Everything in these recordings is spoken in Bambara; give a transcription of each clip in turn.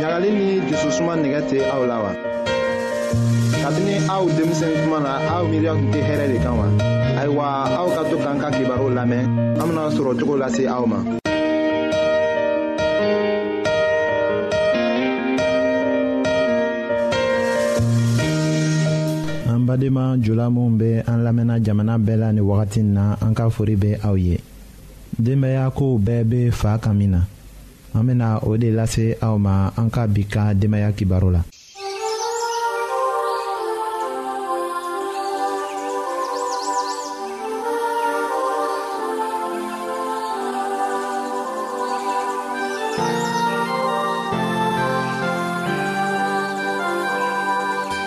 ɲagali ni jususuma nɛgɛ tɛ aw la wa kabini aw denmisɛn kuma na aw miiriya tun tɛ hɛrɛ de kan wa ayiwa aw ka to k'an ka kibaru lamɛn an bena sɔrɔ cogo lase aw ma an badenma jula minw be an lamɛnna jamana bɛɛ la ni wagati na an ka fori be aw ye denbaya kow bɛɛ be faa ka min na an bena o de lase aw ma an ka bi ka denbaya kibaro la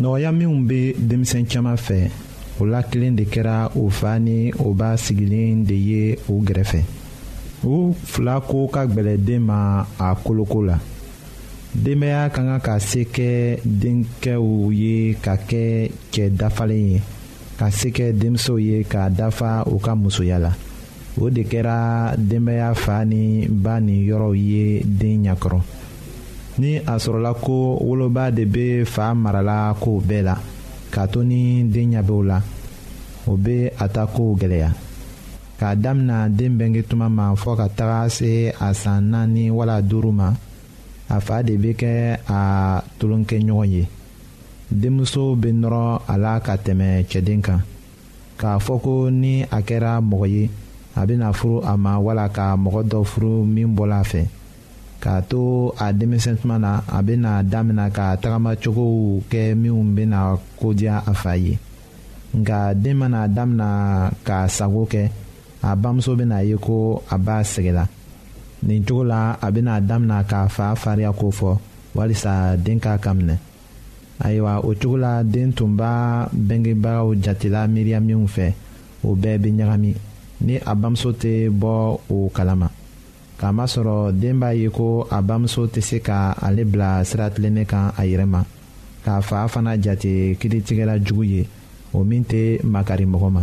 nɔgɔya minw bɛ denmisɛn caman fɛ o la kelen de kɛra o fa ni o ba sigilen de ye o gɛrɛfɛ u fila ko ka gɛlɛ den ma a koloko la denbaya ka kan ka se kɛ denkɛw ye ka kɛ cɛ dafalen ye ka se kɛ denmusow ye ka dafa u ka musoya la. o de kɛra denbaya fa ni ba ni yɔrɔw ye den ɲakɔrɔ ni a sɔrɔla ko woloba de bɛ fa marala kow bɛɛ la k'a to ni den ɲɛ b'o la o bɛ a ta kow gɛlɛya k'a damina den bɛnge tuma ma fɔ ka taga se a san naani wala duuru ma a fa de bɛ kɛ a tolonkɛɲɔgɔn ye denmuso bɛ nɔrɔ a la ka tɛmɛ cɛden kan. k'a fɔ ko ni a kɛra mɔgɔ ye a bɛna furu a ma wala ka mɔgɔ dɔ furu min bɔla a fɛ k'a to a denmisɛn tuma na a bɛna damina ka tagamacogow kɛ minnu bɛna kodiya a fa ye nka den mana damina ka sago kɛ a bamuso bɛna ye ko a b'a sɛgɛla nin cogo la a bɛna damina k'a fa fariya ko fɔ walisa den ka kaminɛ ayiwa o cogo la den tun b'a bɛngebagaw jatela miiriya minw fɛ o bɛɛ bɛ ɲagami ni a bamuso tɛ bɔ o kalama k'a masɔrɔ den b'a ye ko a bamuso tɛ se ka ale bila sira tilennen kan a yɛrɛ ma k'a fa fana jate kiritigɛla jugu ye o min tɛ makari mɔgɔ ma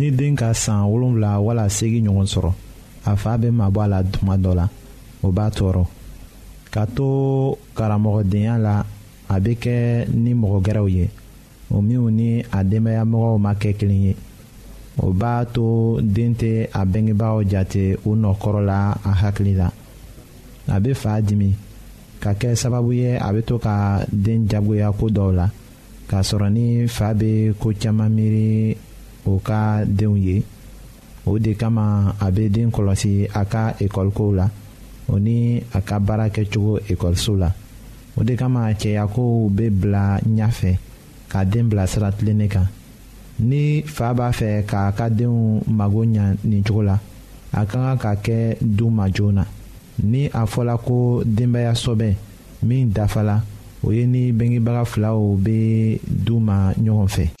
ni den ka san wolonwula wala seegin ɲɔgɔn sɔrɔ a fa bɛ mabɔ a la tuma dɔ la o b'a tɔɔrɔ ka to karamɔgɔdenya la a bɛ kɛ ni mɔgɔ gɛrɛw ye o minnu ni a denbayamɔgɔw ma kɛ kelen ye o b'a to den tɛ a bɛngebaaw jate u nɔ kɔrɔ la a hakili la a bɛ fa dimi ka kɛ sababu ye a bɛ to ka den jagoya ko dɔw la k'a sɔrɔ ni fa bɛ ko caman miiri o ka denw ye o de kama a bɛ den kɔlɔsi a ka ekɔlikow la o ni a ka baara kɛcogo ekɔliso la o de kama cɛyakow bɛ bila ɲɛfɛ ka den bila sira tilennen kan ni fa b'a fɛ k'a ka denw mago ɲa nin cogo la a ka kan ka kɛ du ma joona ni a fɔla ko denbaya sɔbɛ min dafala o ye ni bengebaga filaw bɛ du ma ɲɔgɔn fɛ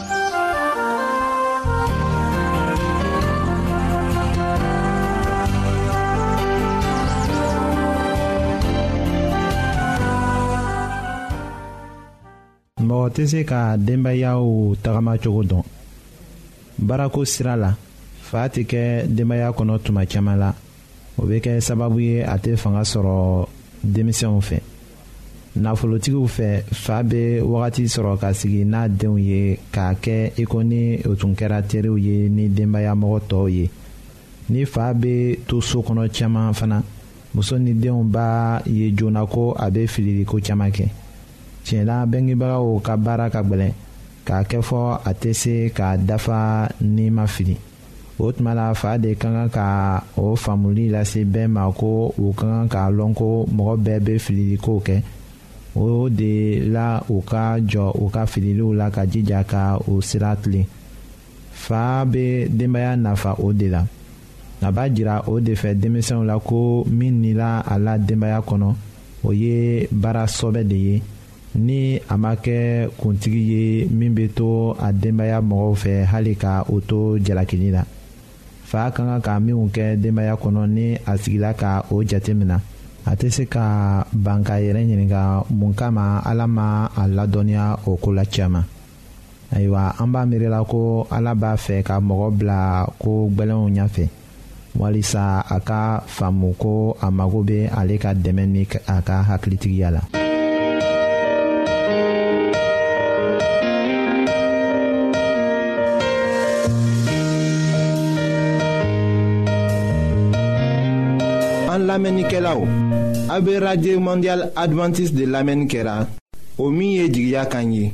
mɔgɔ tɛ se ka denbayaw tagamacogo dɔn baarako sira la fa tɛ kɛ denbaya kɔnɔ tuma caman la o bɛ kɛ sababu ye a tɛ fanga sɔrɔ denmisɛnw fɛ nafolotigiw fɛ fa bɛ wagati sɔrɔ ka sigi n'a denw ye k'a kɛ i ko ni o tun kɛra teriw ye ni denbaya mɔgɔ tɔw ye ni fa bɛ to so kɔnɔ caman fana muso ni denw b'a ye joona ko a bɛ fililiko caman kɛ tiɲɛ la bɛngebagaw ka baara ka gɛlɛn k'a kɛ fɔ a tɛ se k'a dafa ni ma fili o tuma la fa de ka kan ka o faamuli lase bɛɛ ma ko u ka kan k'a lɔn ko mɔgɔ bɛɛ bɛ fililiko kɛ o de la u ka jɔ u ka fililiw la ka jija ka u sira tilen fa bɛ denbaya nafa o de la a b'a jira o de fɛ denmisɛnw la ko min nila a la denbaya kɔnɔ o ye baara sɔbɛ de ye ni a ma kɛ kuntigi ye min bɛ to a denbaya mɔgɔw fɛ hali ka o to jalakili la fa ka kan ka minnu kɛ denbaya kɔnɔ ni a sigila ka o jate minɛ a tɛ se ka ban ka yɛrɛ ɲininka mun kama ala ma a ladɔnniya o ko la caman ayiwa an b'a miirila ko ala b'a fɛ ka mɔgɔ bila ko gbɛlɛnw ɲɛfɛ walisa a ka faamu ko a mago bɛ ale ka dɛmɛ ni a ka hakilitigiya la. an lamɛnnikɛlaw a bɛ radio mondial adventiste de lamɛnni kɛra o min ye jigiya kan ye.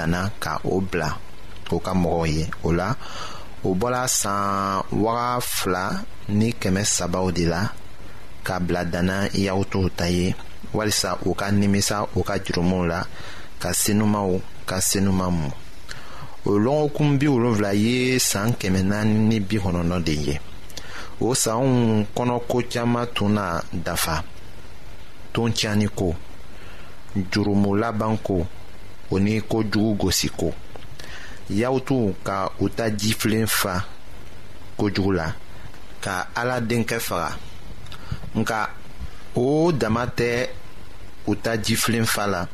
danna ka o bila o ka mɔgɔw ye o la o bɔla san waga fila ni kɛmɛ sabaw de la ka bila danna yawutow ta ye walisa u ka nimisa u ka jurumuw la ka senumaw ka senuma mu o lɔgɔkun bi wolonfila ye san kɛmɛ naani ni bi kɔnɔntɔn de ye o sanw kɔnɔko caman tun na dafa ton tiɲɛni ko jurumu laban ko o ni ko jugu gosi ko yawutu ka u ta jifilen fa kojugu la ka ala denkɛ faga nka o dama tɛ u ta jifilen fa la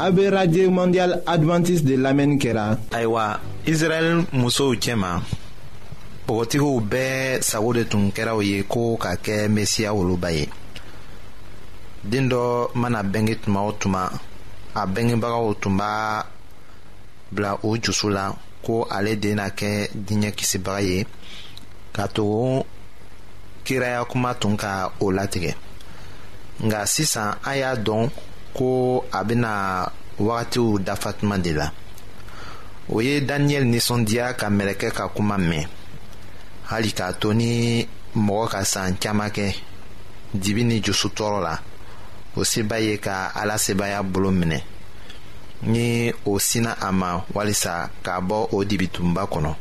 A bɛ radio mondial adventiste de lamɛnni kɛra. Ayiwa Israɛl musow cɛma npogotigiw bɛɛ sago de tun kɛra u ye ko ka kɛ Mesiya woloba ye. Den dɔ mana bɛnge tuma o tuma a bɛngebagaw tun b'a bila o jusu la ko ale de na kɛ diɲɛ kisibaga ye ka to kiraya kuma tun ka o latigɛ nka sisan an y'a dɔn ko a bɛna wagatiw dafa tuma de la o ye daniyɛli nisɔndiya ka mɛlɛkɛ ka kuma mɛn hali k'a to ni mɔgɔ ka san caman kɛ dibi ni jusu tɔɔrɔ la o seba ye ka ala sebaya bolo minɛ ni o sinna a ma walisa k'a bɔ o dibitunba kɔnɔ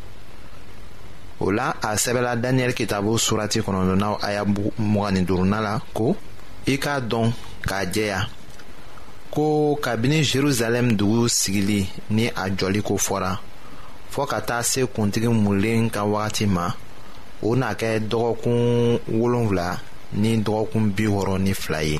o la a sɛbɛla daniyɛli kitabu surati kɔnɔntɔnnaw aya mugan ni duurunan la ko i k'a dɔn k'a jɛya ko kabini jerusalɛm dugu sigili ni a jɔli ko fɔra fɔɔ ka taa se kuntigi mulen ka wagati ma o na kɛ dɔgɔkun wolonfila ni dɔgɔkun bi wɔɔrɔ ni fila ye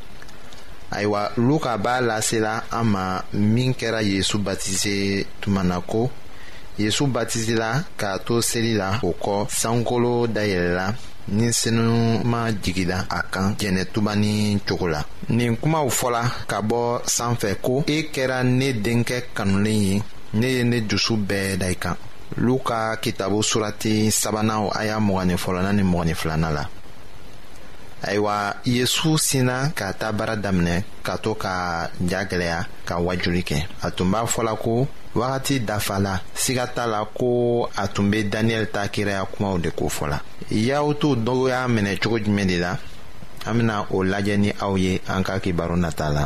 ayiwa luka b'a lasela an ma min kɛra yezu batize tuma na ko yezu batizela k'a to seli la o kɔ sankolo dayɛlɛla ni senuma jigila a kan jɛnɛtuba ni cogo la nin kumaw fɔla ka bɔ sanfɛ ko e kɛra ne denkɛ kanulen ye ne ye ne dusu bɛɛ da i kan luka kitabu surati sabanan aya mɔgɔnin fɔlɔna ni mɔgɔnin filanan la ayiwa yesu sinna ka taa baara daminɛ ka to ka ja gwɛlɛya ka wajuli kɛ a tun b'a fɔla ko wagati dafa la siga t'a la ko a tun be daniyɛli ta kiraya kumaw de ko fɔla yahutuw dɔw y'a minɛ cogo jumɛn de la an bena o lajɛ ni aw ye an ka kibaru nata la